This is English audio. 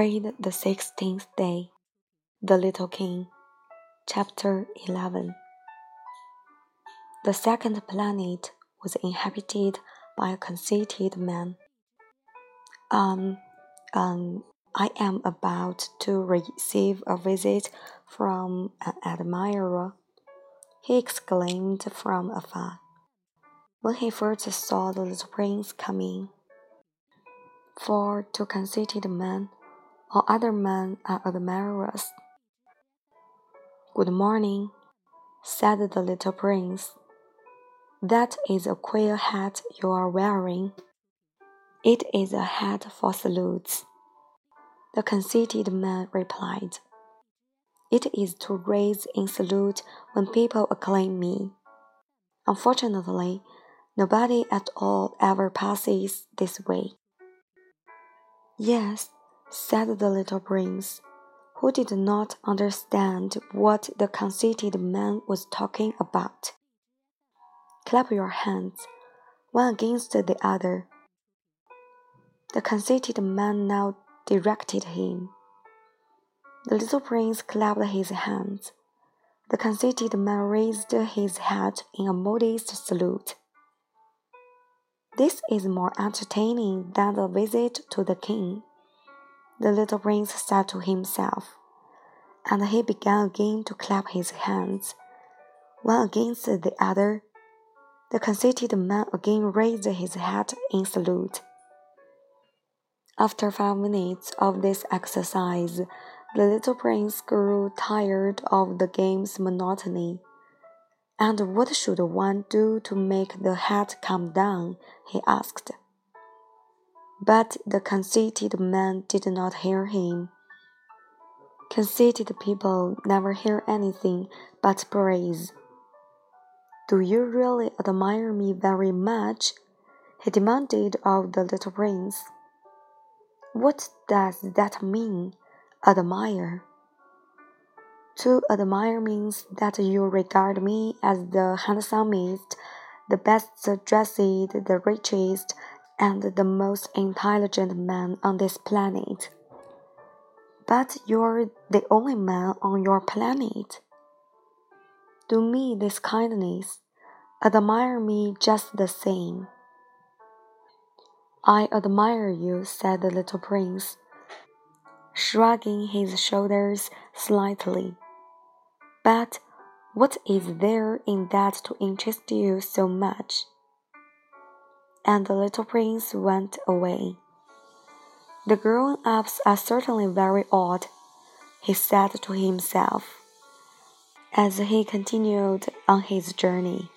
Read the sixteenth day, The Little King, Chapter 11. The second planet was inhabited by a conceited man. Um, um, I am about to receive a visit from an admirer, he exclaimed from afar, when he first saw the little prince coming. For to conceited men, all other men are admirers. Good morning, said the little prince. That is a queer hat you are wearing. It is a hat for salutes. The conceited man replied. It is to raise in salute when people acclaim me. Unfortunately, nobody at all ever passes this way. Yes, said the little prince, who did not understand what the conceited man was talking about. Clap your hands, one against the other. The conceited man now directed him. The little prince clapped his hands. The conceited man raised his hat in a modest salute. This is more entertaining than the visit to the king the little prince said to himself, and he began again to clap his hands, one against the other. The conceited man again raised his hat in salute. After five minutes of this exercise, the little prince grew tired of the game's monotony. And what should one do to make the hat come down? he asked. But the conceited man did not hear him. Conceited people never hear anything but praise. Do you really admire me very much? he demanded of the little prince. What does that mean, admire? To admire means that you regard me as the handsomest, the best dressed, the richest, and the most intelligent man on this planet. But you're the only man on your planet. Do me this kindness, admire me just the same. I admire you, said the little prince, shrugging his shoulders slightly. But what is there in that to interest you so much? And the little prince went away. The grown ups are certainly very odd, he said to himself as he continued on his journey.